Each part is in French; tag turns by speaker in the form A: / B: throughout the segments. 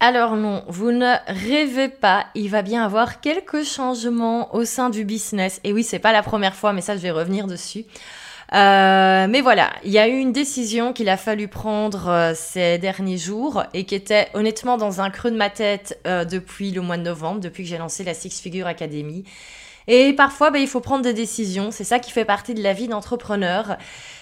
A: Alors non, vous ne rêvez pas, il va bien avoir quelques changements au sein du business. Et oui, c'est pas la première fois, mais ça je vais revenir dessus. Euh, mais voilà, il y a eu une décision qu'il a fallu prendre euh, ces derniers jours et qui était honnêtement dans un creux de ma tête euh, depuis le mois de novembre, depuis que j'ai lancé la Six Figure Academy. Et parfois, bah, il faut prendre des décisions. C'est ça qui fait partie de la vie d'entrepreneur.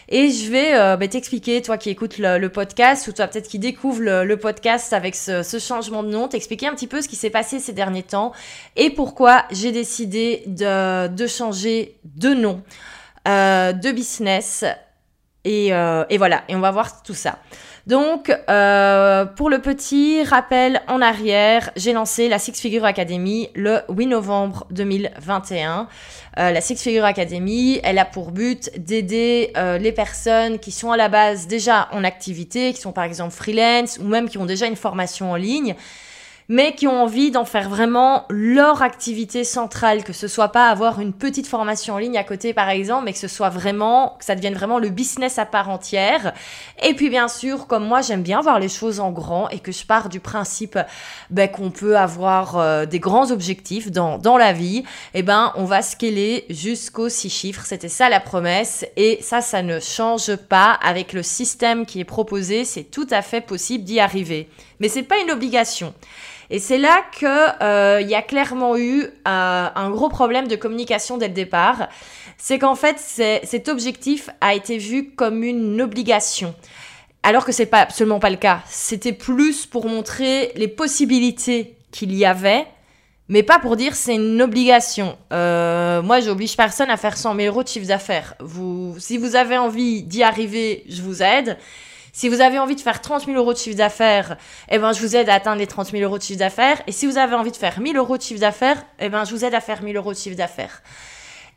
A: Et je vais euh, bah, t'expliquer, toi qui écoutes le, podcast, ou toi peut-être qui découvre le, podcast avec ce, changement de nom, t'expliquer un petit peu ce qui s'est passé ces derniers temps et pourquoi j'ai décidé de, de, changer de nom, euh, de business. Et, euh, et voilà, et on va voir tout ça. Donc, euh, pour le petit rappel en arrière, j'ai lancé la Six Figure Academy le 8 novembre 2021. Euh, la Six Figure Academy, elle a pour but d'aider euh, les personnes qui sont à la base déjà en activité, qui sont par exemple freelance ou même qui ont déjà une formation en ligne mais qui ont envie d'en faire vraiment leur activité centrale, que ce soit pas avoir une petite formation en ligne à côté par exemple, mais que ce soit vraiment, que ça devienne vraiment le business à part entière. Et puis bien sûr, comme moi j'aime bien voir les choses en grand et que je pars du principe ben, qu'on peut avoir euh, des grands objectifs dans, dans la vie, eh ben on va scaler jusqu'aux six chiffres. C'était ça la promesse et ça, ça ne change pas avec le système qui est proposé. C'est tout à fait possible d'y arriver, mais c'est pas une obligation. Et c'est là que euh, y a clairement eu euh, un gros problème de communication dès le départ. C'est qu'en fait, cet objectif a été vu comme une obligation. Alors que c'est pas absolument pas le cas. C'était plus pour montrer les possibilités qu'il y avait, mais pas pour dire c'est une obligation. Euh, moi, j'oblige personne à faire 100 000 euros de chiffre d'affaires. Si vous avez envie d'y arriver, je vous aide. Si vous avez envie de faire 30 000 euros de chiffre d'affaires, eh ben, je vous aide à atteindre les 30 000 euros de chiffre d'affaires. Et si vous avez envie de faire 1000 euros de chiffre d'affaires, eh ben, je vous aide à faire 1000 euros de chiffre d'affaires.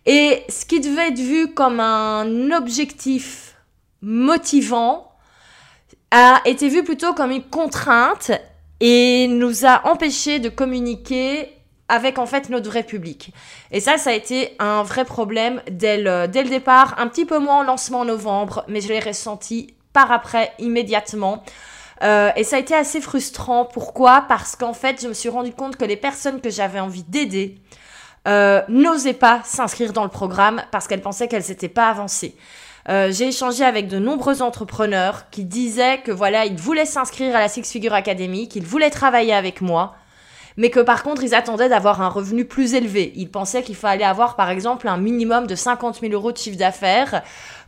A: Et ce qui devait être vu comme un objectif motivant a été vu plutôt comme une contrainte et nous a empêché de communiquer avec en fait notre vrai public. Et ça, ça a été un vrai problème dès le, dès le départ, un petit peu moins en lancement en novembre, mais je l'ai ressenti après, immédiatement. Euh, et ça a été assez frustrant. Pourquoi? Parce qu'en fait, je me suis rendu compte que les personnes que j'avais envie d'aider euh, n'osaient pas s'inscrire dans le programme parce qu'elles pensaient qu'elles n'étaient pas avancées. Euh, j'ai échangé avec de nombreux entrepreneurs qui disaient que voilà, ils voulaient s'inscrire à la Six Figure Academy, qu'ils voulaient travailler avec moi, mais que par contre, ils attendaient d'avoir un revenu plus élevé. Ils pensaient qu'il fallait avoir, par exemple, un minimum de 50 000 euros de chiffre d'affaires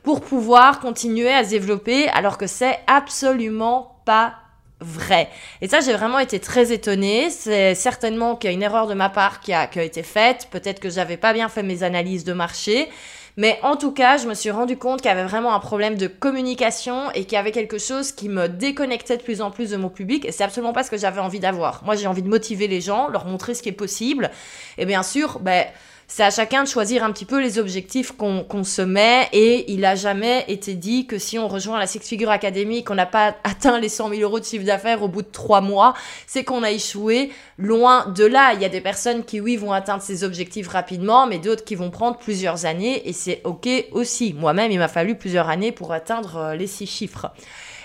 A: pour pouvoir continuer à se développer, alors que c'est absolument pas vrai. Et ça, j'ai vraiment été très étonnée. C'est certainement qu'il y a une erreur de ma part qui a, été faite. Peut-être que j'avais pas bien fait mes analyses de marché. Mais en tout cas, je me suis rendu compte qu'il y avait vraiment un problème de communication et qu'il y avait quelque chose qui me déconnectait de plus en plus de mon public. Et c'est absolument pas ce que j'avais envie d'avoir. Moi, j'ai envie de motiver les gens, leur montrer ce qui est possible. Et bien sûr, ben, c'est à chacun de choisir un petit peu les objectifs qu'on se met et il a jamais été dit que si on rejoint la Six Figure Academy qu'on n'a pas atteint les 100 000 euros de chiffre d'affaires au bout de trois mois, c'est qu'on a échoué. Loin de là, il y a des personnes qui oui vont atteindre ces objectifs rapidement, mais d'autres qui vont prendre plusieurs années et c'est ok aussi. Moi-même, il m'a fallu plusieurs années pour atteindre euh, les six chiffres.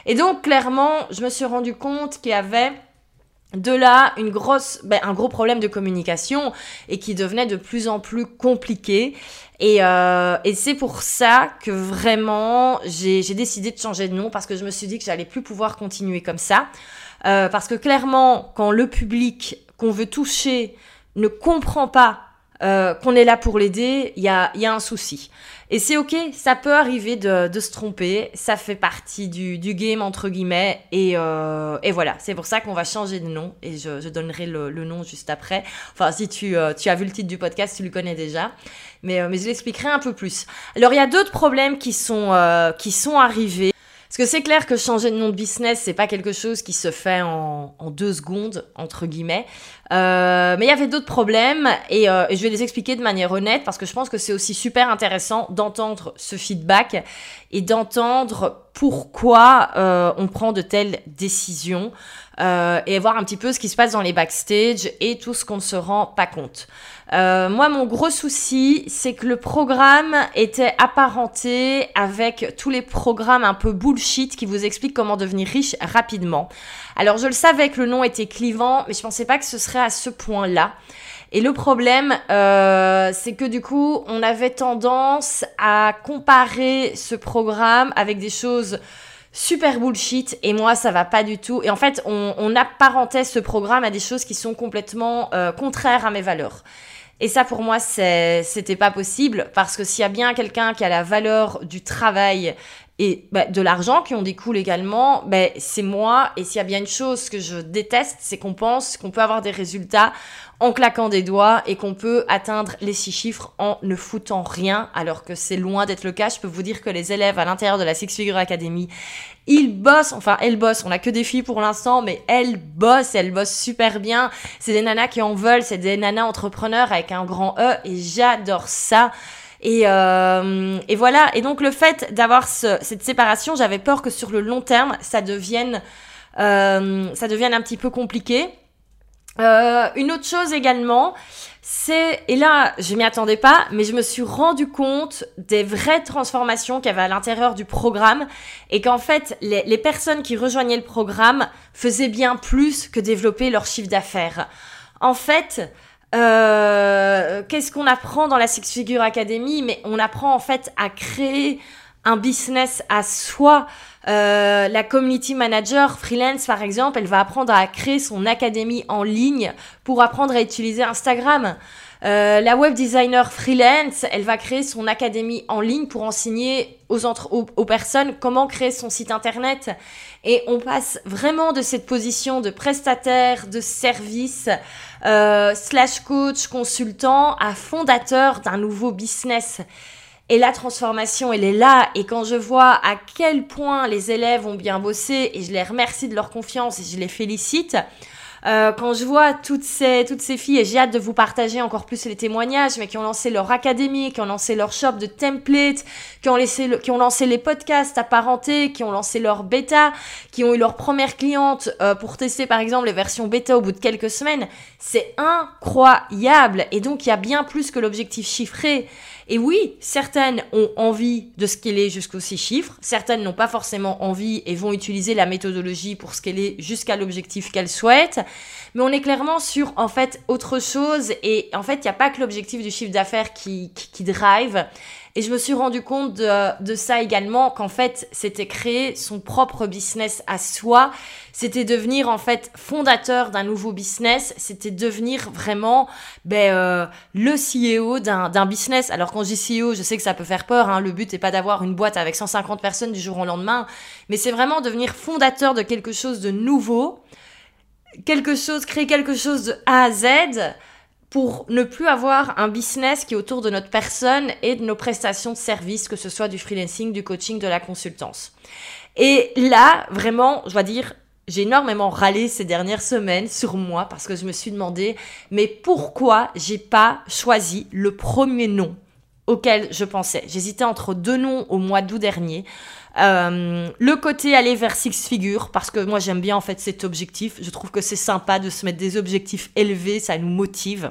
A: Et donc clairement, je me suis rendu compte qu'il y avait de là, ben, un gros problème de communication et qui devenait de plus en plus compliqué. Et, euh, c'est pour ça que vraiment j'ai décidé de changer de nom parce que je me suis dit que j'allais plus pouvoir continuer comme ça. Euh, parce que clairement, quand le public qu'on veut toucher ne comprend pas euh, qu'on est là pour l'aider, il y a, y a un souci. Et c'est ok, ça peut arriver de, de, se tromper, ça fait partie du, du game entre guillemets, et, euh, et voilà, c'est pour ça qu'on va changer de nom, et je, je donnerai le, le, nom juste après. Enfin, si tu, euh, tu as vu le titre du podcast, tu le connais déjà, mais, euh, mais je l'expliquerai un peu plus. Alors, il y a d'autres problèmes qui sont, euh, qui sont arrivés. Parce que c'est clair que changer de nom de business, c'est pas quelque chose qui se fait en, deux secondes, entre guillemets. Euh, mais il y avait d'autres problèmes et, euh, et, je vais les expliquer de manière honnête parce que je pense que c'est aussi super intéressant d'entendre ce feedback et d'entendre pourquoi euh, on prend de telles décisions euh, et voir un petit peu ce qui se passe dans les backstage et tout ce qu'on ne se rend pas compte. Euh, moi, mon gros souci, c'est que le programme était apparenté avec tous les programmes un peu bullshit qui vous expliquent comment devenir riche rapidement. Alors, je le savais que le nom était clivant, mais je pensais pas que ce serait à ce point-là. Et le problème, euh, c'est que du coup, on avait tendance à comparer ce programme avec des choses super bullshit et moi ça va pas du tout et en fait on, on apparentait ce programme à des choses qui sont complètement euh, contraires à mes valeurs et ça, pour moi, c'était pas possible parce que s'il y a bien quelqu'un qui a la valeur du travail et bah, de l'argent qui en découle également, bah, c'est moi. Et s'il y a bien une chose que je déteste, c'est qu'on pense qu'on peut avoir des résultats en claquant des doigts et qu'on peut atteindre les six chiffres en ne foutant rien, alors que c'est loin d'être le cas. Je peux vous dire que les élèves à l'intérieur de la Six Figure Academy, ils bossent, enfin elles bossent, on a que des filles pour l'instant, mais elles bossent, elles bossent super bien. C'est des nanas qui en veulent, c'est des nanas entrepreneurs avec un grand E et j'adore ça. Et, euh, et, voilà. Et donc le fait d'avoir ce, cette séparation, j'avais peur que sur le long terme, ça devienne, euh, ça devienne un petit peu compliqué. Euh, une autre chose également, c'est, et là, je m'y attendais pas, mais je me suis rendu compte des vraies transformations qu'il y avait à l'intérieur du programme et qu'en fait, les, personnes qui rejoignaient le programme faisaient bien plus que développer leur chiffre d'affaires. En fait, euh, qu'est-ce qu'on apprend dans la Six Figure Academy? Mais on apprend en fait à créer un business à soi. Euh, la community manager freelance, par exemple, elle va apprendre à créer son académie en ligne pour apprendre à utiliser Instagram. Euh, la web designer freelance, elle va créer son académie en ligne pour enseigner aux, aux, personnes comment créer son site internet. Et on passe vraiment de cette position de prestataire, de service, euh, slash coach, consultant, à fondateur d'un nouveau business. Et la transformation, elle est là. Et quand je vois à quel point les élèves ont bien bossé, et je les remercie de leur confiance et je les félicite, euh, quand je vois toutes ces, toutes ces filles, et j'ai hâte de vous partager encore plus les témoignages, mais qui ont lancé leur académie, qui ont lancé leur shop de templates, qui ont, laissé qui ont lancé les podcasts apparentés, qui ont lancé leur bêta, qui ont eu leur première cliente euh, pour tester par exemple les versions bêta au bout de quelques semaines, c'est incroyable. Et donc il y a bien plus que l'objectif chiffré. Et oui, certaines ont envie de scaler jusqu'aux six chiffres, certaines n'ont pas forcément envie et vont utiliser la méthodologie pour scaler jusqu'à l'objectif qu'elles souhaitent. Mais on est clairement sur en fait autre chose et en fait il n'y a pas que l'objectif du chiffre d'affaires qui, qui, qui drive. Et je me suis rendu compte de, de ça également, qu'en fait, c'était créer son propre business à soi. C'était devenir en fait fondateur d'un nouveau business. C'était devenir vraiment ben, euh, le CEO d'un business. Alors quand je dis CEO, je sais que ça peut faire peur. Hein. Le but n'est pas d'avoir une boîte avec 150 personnes du jour au lendemain, mais c'est vraiment devenir fondateur de quelque chose de nouveau, quelque chose, créer quelque chose de A à Z pour ne plus avoir un business qui est autour de notre personne et de nos prestations de services, que ce soit du freelancing, du coaching, de la consultance. Et là, vraiment, je dois dire, j'ai énormément râlé ces dernières semaines sur moi parce que je me suis demandé, mais pourquoi j'ai pas choisi le premier nom auquel je pensais? J'hésitais entre deux noms au mois d'août dernier. Euh, le côté aller vers six figures, parce que moi j'aime bien en fait cet objectif. Je trouve que c'est sympa de se mettre des objectifs élevés, ça nous motive.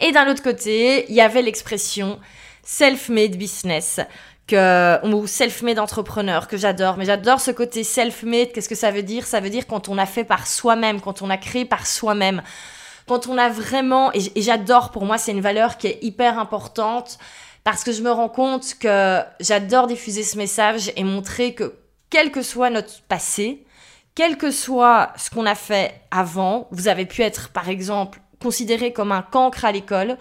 A: Et d'un autre côté, il y avait l'expression self-made business que, ou self-made entrepreneur que j'adore. Mais j'adore ce côté self-made. Qu'est-ce que ça veut dire? Ça veut dire quand on a fait par soi-même, quand on a créé par soi-même. Quand on a vraiment, et j'adore pour moi, c'est une valeur qui est hyper importante parce que je me rends compte que j'adore diffuser ce message et montrer que quel que soit notre passé, quel que soit ce qu'on a fait avant, vous avez pu être par exemple considéré comme un cancre à l'école,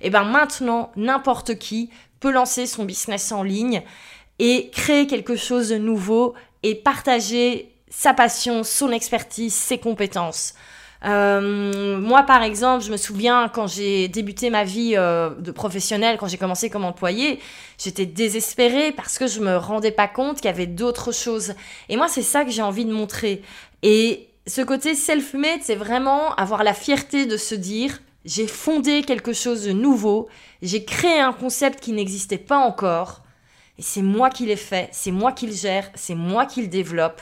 A: et eh ben maintenant n'importe qui peut lancer son business en ligne et créer quelque chose de nouveau et partager sa passion, son expertise, ses compétences. Euh, moi, par exemple, je me souviens quand j'ai débuté ma vie euh, de professionnelle, quand j'ai commencé comme employée, j'étais désespérée parce que je me rendais pas compte qu'il y avait d'autres choses. Et moi, c'est ça que j'ai envie de montrer. Et ce côté self-made, c'est vraiment avoir la fierté de se dire, j'ai fondé quelque chose de nouveau, j'ai créé un concept qui n'existait pas encore. Et c'est moi qui l'ai fait, c'est moi qui le gère, c'est moi qui le développe.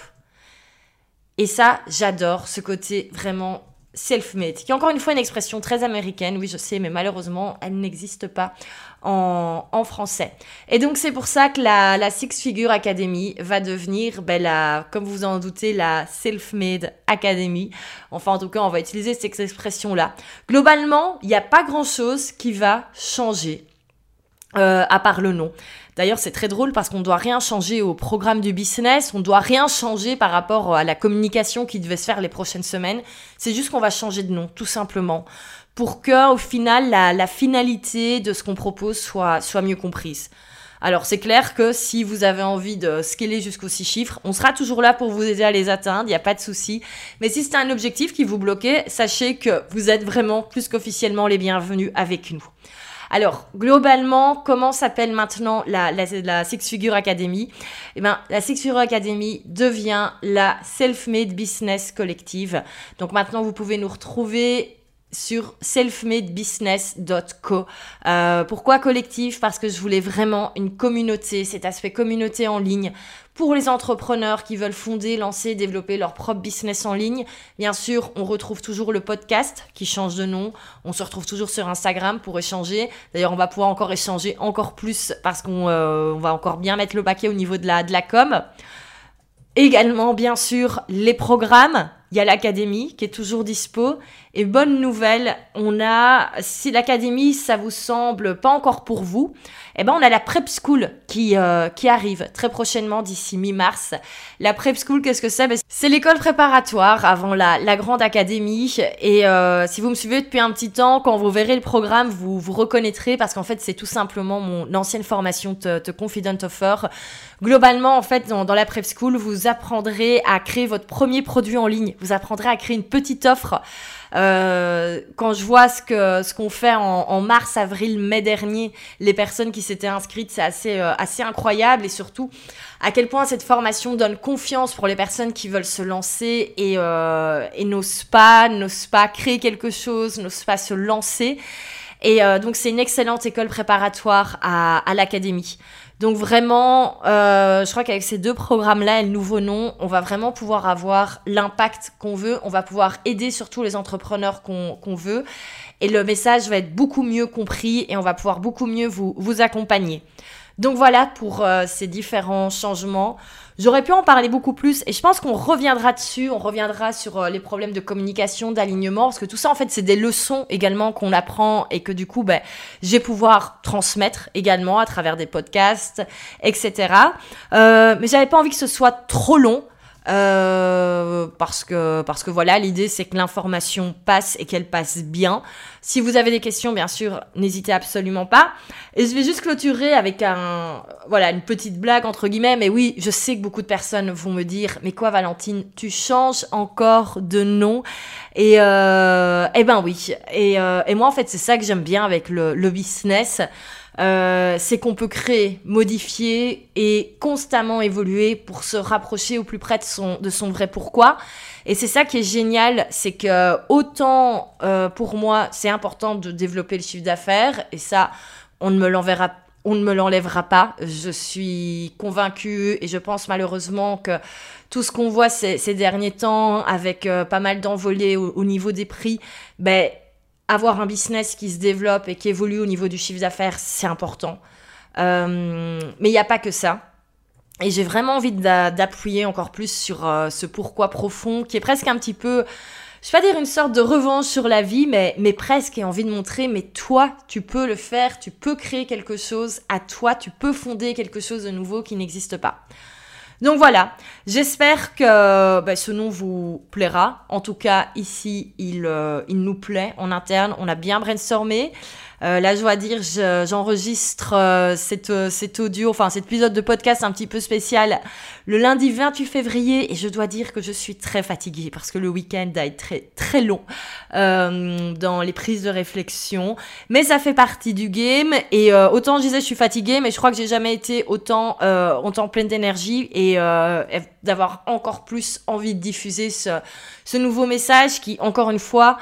A: Et ça, j'adore ce côté vraiment self-made, qui est encore une fois une expression très américaine, oui je sais, mais malheureusement, elle n'existe pas en, en, français. Et donc c'est pour ça que la, la, Six Figure Academy va devenir, ben, la, comme vous en doutez, la Self-Made Academy. Enfin en tout cas, on va utiliser cette expression-là. Globalement, il n'y a pas grand-chose qui va changer, euh, à part le nom. D'ailleurs, c'est très drôle parce qu'on ne doit rien changer au programme du business, on ne doit rien changer par rapport à la communication qui devait se faire les prochaines semaines. C'est juste qu'on va changer de nom, tout simplement, pour que, au final, la, finalité de ce qu'on propose soit, soit mieux comprise. Alors c'est clair que si vous avez envie de scaler jusqu'aux six chiffres, on sera toujours là pour vous aider à les atteindre, il n'y a pas de souci. Mais si c'est un objectif qui vous bloquait, sachez que vous êtes vraiment plus qu'officiellement les bienvenus avec nous. Alors, globalement, comment s'appelle maintenant la, Six Figure Academy? Eh bien, la Six Figure Academy devient la Self-Made Business Collective. Donc maintenant, vous pouvez nous retrouver sur selfmadebusiness.co. Euh, pourquoi collectif? Parce que je voulais vraiment une communauté, cet aspect communauté en ligne pour les entrepreneurs qui veulent fonder, lancer, développer leur propre business en ligne. Bien sûr, on retrouve toujours le podcast qui change de nom. On se retrouve toujours sur Instagram pour échanger. D'ailleurs, on va pouvoir encore échanger encore plus parce qu'on euh, va encore bien mettre le paquet au niveau de la, de la com. Également, bien sûr, les programmes. Il y a l'académie qui est toujours dispo. Et bonne nouvelle, on a, si l'académie, ça vous semble pas encore pour vous, eh ben on a la Prep School qui, euh, qui arrive très prochainement d'ici mi-mars. La Prep School, qu'est-ce que c'est? Ben, C'est l'école préparatoire avant la, la grande académie. Et euh, si vous me suivez depuis un petit temps, quand vous verrez le programme, vous vous reconnaîtrez parce qu'en fait, c'est tout simplement mon ancienne formation de Confident Offer. Globalement, en fait, dans, dans la Prep School, vous apprendrez à créer votre premier produit en ligne. Vous apprendrez à créer une petite offre euh, quand je vois ce que ce qu'on fait en, mars, avril, mai dernier, les personnes qui s'étaient inscrites, c'est assez euh, assez incroyable et surtout à quel point cette formation donne confiance pour les personnes qui veulent se lancer et, euh, et n'osent pas, n'osent pas créer quelque chose, n'osent pas se lancer. Et euh, donc c'est une excellente école préparatoire à, à l'académie. Donc vraiment, euh, je crois qu'avec ces deux programmes-là et le nouveau nom, on va vraiment pouvoir avoir l'impact qu'on veut. On va pouvoir aider surtout les entrepreneurs qu'on veut. Et le message va être beaucoup mieux compris et on va pouvoir beaucoup mieux vous, vous accompagner. Donc voilà pour euh, ces différents changements. J'aurais pu en parler beaucoup plus et je pense qu'on reviendra dessus, on reviendra sur euh, les problèmes de communication, d'alignement, parce que tout ça en fait c'est des leçons également qu'on apprend et que du coup ben, j'ai pouvoir transmettre également à travers des podcasts, etc. Euh, mais j'avais pas envie que ce soit trop long. Euh, parce que parce que voilà l'idée c'est que l'information passe et qu'elle passe bien si vous avez des questions, bien sûr, n'hésitez absolument pas. Et je vais juste clôturer avec un, voilà, une petite blague entre guillemets. Mais oui, je sais que beaucoup de personnes vont me dire, mais quoi, Valentine, tu changes encore de nom? Et euh, eh ben oui. Et, euh, et moi, en fait, c'est ça que j'aime bien avec le, le business. Euh, c'est qu'on peut créer, modifier et constamment évoluer pour se rapprocher au plus près de son, de son vrai pourquoi. Et c'est ça qui est génial, c'est que autant euh, pour moi c'est important de développer le chiffre d'affaires, et ça on ne me l'enverra on ne me l'enlèvera pas. Je suis convaincue et je pense malheureusement que tout ce qu'on voit ces, ces, derniers temps avec euh, pas mal d'envolées au, au, niveau des prix, ben, avoir un business qui se développe et qui évolue au niveau du chiffre d'affaires, c'est important. Euh, mais il n'y a pas que ça. Et j'ai vraiment envie d'appuyer encore plus sur euh, ce pourquoi profond, qui est presque un petit peu, je vais pas dire une sorte de revanche sur la vie, mais, mais presque, et envie de montrer, mais toi, tu peux le faire, tu peux créer quelque chose à toi, tu peux fonder quelque chose de nouveau qui n'existe pas. Donc voilà, j'espère que bah, ce nom vous plaira. En tout cas, ici, il, euh, il nous plaît en interne. On a bien brainstormé. Euh, là, je dois dire, j'enregistre euh, euh, cet audio, enfin cet épisode de podcast un petit peu spécial le lundi 28 février et je dois dire que je suis très fatiguée parce que le week-end a été très, très long dans les prises de réflexion. Mais ça fait partie du game et autant je disais je suis fatiguée, mais je crois que j'ai jamais été autant, autant pleine d'énergie et d'avoir encore plus envie de diffuser ce, ce nouveau message qui, encore une fois,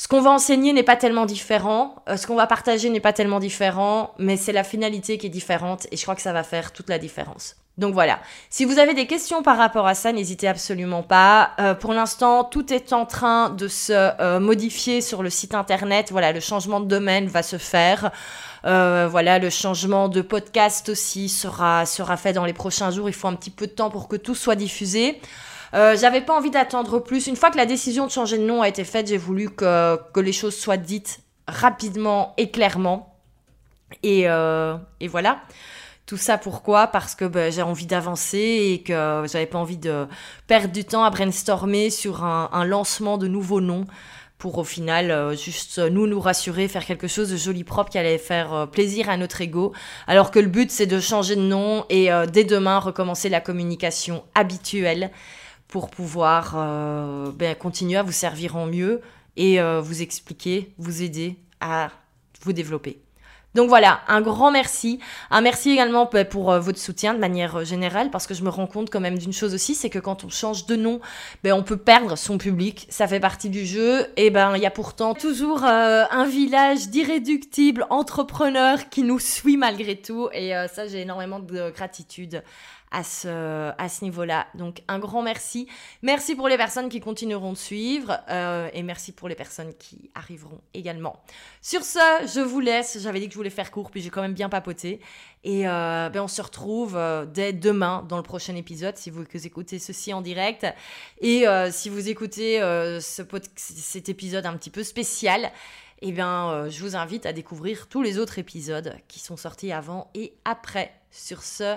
A: ce qu'on va enseigner n'est pas tellement différent, euh, ce qu'on va partager n'est pas tellement différent, mais c'est la finalité qui est différente et je crois que ça va faire toute la différence. Donc voilà, si vous avez des questions par rapport à ça, n'hésitez absolument pas. Euh, pour l'instant, tout est en train de se euh, modifier sur le site internet. Voilà, le changement de domaine va se faire. voilà, le changement de podcast aussi sera, sera fait dans les prochains jours. Il faut un petit peu de temps pour que tout soit diffusé. Euh, j'avais pas envie d'attendre plus. Une fois que la décision de changer de nom a été faite, j'ai voulu que, que, les choses soient dites rapidement et clairement. Et, euh, et voilà. Tout ça pourquoi? Parce que ben, j'ai envie d'avancer et que j'avais pas envie de perdre du temps à brainstormer sur un, lancement de nouveaux noms pour au final euh, juste nous nous rassurer, faire quelque chose de joli propre qui allait faire plaisir à notre ego. Alors que le but c'est de changer de nom et dès demain recommencer la communication habituelle pour pouvoir euh, ben, continuer à vous servir en mieux et euh, vous expliquer, vous aider à vous développer. Donc voilà, un grand merci. Un merci également ben, pour euh, votre soutien de manière générale, parce que je me rends compte quand même d'une chose aussi, c'est que quand on change de nom, ben, on peut perdre son public. Ça fait partie du jeu. Et ben il y a pourtant toujours un village d'irréductibles entrepreneurs qui nous suit malgré tout. Et ça, j'ai énormément de gratitude à ce, à ce niveau-là. Donc un grand merci. Merci pour les personnes qui continueront de suivre euh, et merci pour les personnes qui arriveront également. Sur ce, je vous laisse. J'avais dit que je voulais faire court, puis j'ai quand même bien papoté. Et euh, ben on se retrouve euh, dès demain dans le prochain épisode si vous écoutez ceci en direct. Et si vous écoutez ce cet épisode un petit peu spécial, eh bien, je vous invite à découvrir tous les autres épisodes qui sont sortis avant et après. Sur ce,